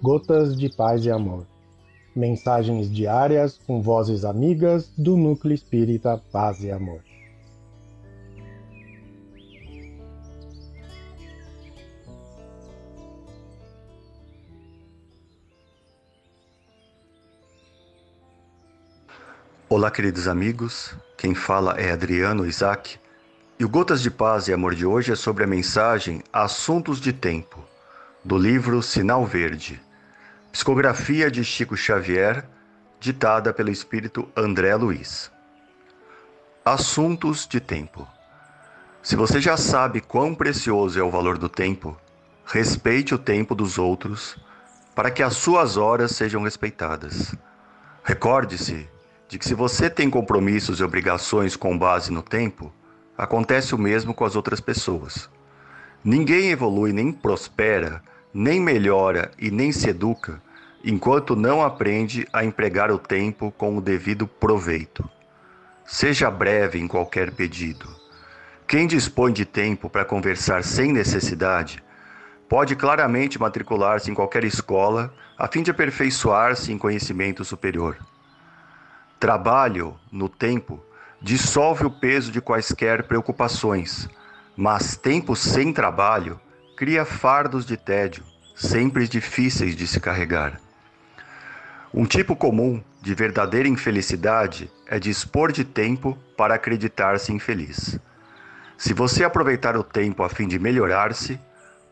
Gotas de Paz e Amor. Mensagens diárias com vozes amigas do Núcleo Espírita Paz e Amor. Olá, queridos amigos. Quem fala é Adriano Isaac. E o Gotas de Paz e Amor de hoje é sobre a mensagem Assuntos de Tempo, do livro Sinal Verde, psicografia de Chico Xavier, ditada pelo espírito André Luiz. Assuntos de Tempo. Se você já sabe quão precioso é o valor do tempo, respeite o tempo dos outros para que as suas horas sejam respeitadas. Recorde-se de que se você tem compromissos e obrigações com base no tempo, acontece o mesmo com as outras pessoas. Ninguém evolui nem prospera, nem melhora e nem se educa enquanto não aprende a empregar o tempo com o devido proveito. Seja breve em qualquer pedido. Quem dispõe de tempo para conversar sem necessidade pode claramente matricular-se em qualquer escola a fim de aperfeiçoar-se em conhecimento superior. Trabalho, no tempo, dissolve o peso de quaisquer preocupações, mas tempo sem trabalho cria fardos de tédio, sempre difíceis de se carregar. Um tipo comum de verdadeira infelicidade é dispor de tempo para acreditar-se infeliz. Se você aproveitar o tempo a fim de melhorar-se,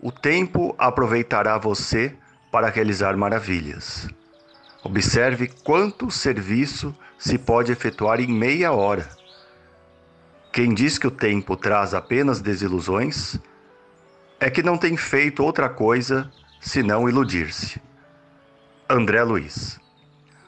o tempo aproveitará você para realizar maravilhas. Observe quanto serviço se pode efetuar em meia hora. Quem diz que o tempo traz apenas desilusões é que não tem feito outra coisa senão iludir-se. André Luiz.